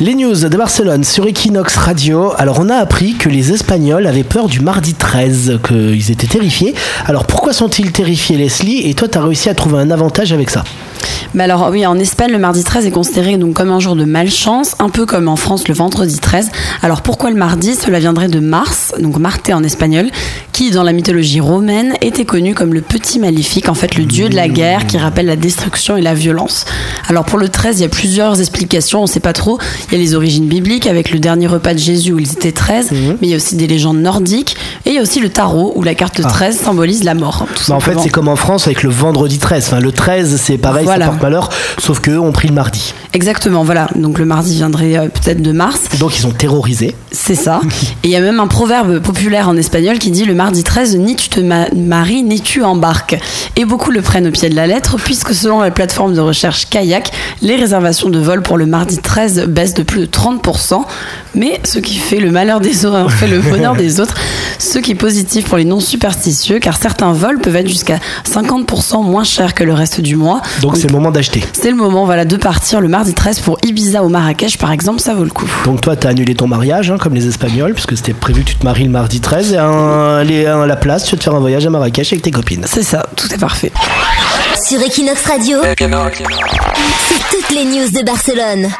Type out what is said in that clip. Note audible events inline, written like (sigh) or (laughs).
Les news de Barcelone sur Equinox Radio. Alors on a appris que les Espagnols avaient peur du mardi 13, qu'ils étaient terrifiés. Alors pourquoi sont-ils terrifiés Leslie? Et toi tu as réussi à trouver un avantage avec ça? Mais alors oui, en Espagne, le mardi 13 est considéré donc comme un jour de malchance, un peu comme en France le vendredi 13. Alors pourquoi le mardi? Cela viendrait de Mars, donc Marte en espagnol, qui dans la mythologie romaine était connu comme le petit maléfique, en fait le dieu de la guerre qui rappelle la destruction et la violence. Alors pour le 13, il y a plusieurs explications, on ne sait pas trop. Il y a les origines bibliques avec le dernier repas de Jésus où ils étaient 13, mhm. mais il y a aussi des légendes nordiques et il y a aussi le tarot où la carte 13 ah. symbolise la mort. Bah, en fait, c'est comme en France avec le vendredi 13. Enfin, le 13, c'est pareil, ça porte malheur, sauf qu'eux ont pris le mardi. Exactement, voilà. Donc le mardi viendrait euh, peut-être de Mars. Donc ils sont terrorisés. C'est ça. (laughs) et il y a même un proverbe populaire en espagnol qui dit le mardi 13, ni tu te maries, ni tu embarques. Et beaucoup le prennent au pied de la lettre, puisque selon la plateforme de recherche Kayak, les réservations de vol pour le mardi 13 baissent de plus de 30%. Mais ce qui fait le malheur des autres (laughs) fait le bonheur des autres, ce qui est positif pour les non superstitieux, car certains vols peuvent être jusqu'à 50% moins chers que le reste du mois. Donc c'est le moment d'acheter. C'est le moment voilà, de partir le mardi 13 pour Ibiza ou Marrakech, par exemple, ça vaut le coup. Donc toi, tu as annulé ton mariage, hein, comme les Espagnols, puisque c'était prévu que tu te maries le mardi 13, et à la place, tu vas te faire un voyage à Marrakech avec tes copines. C'est ça, tout est parfait. Sur Equinox Radio, c'est toutes les news de Barcelone.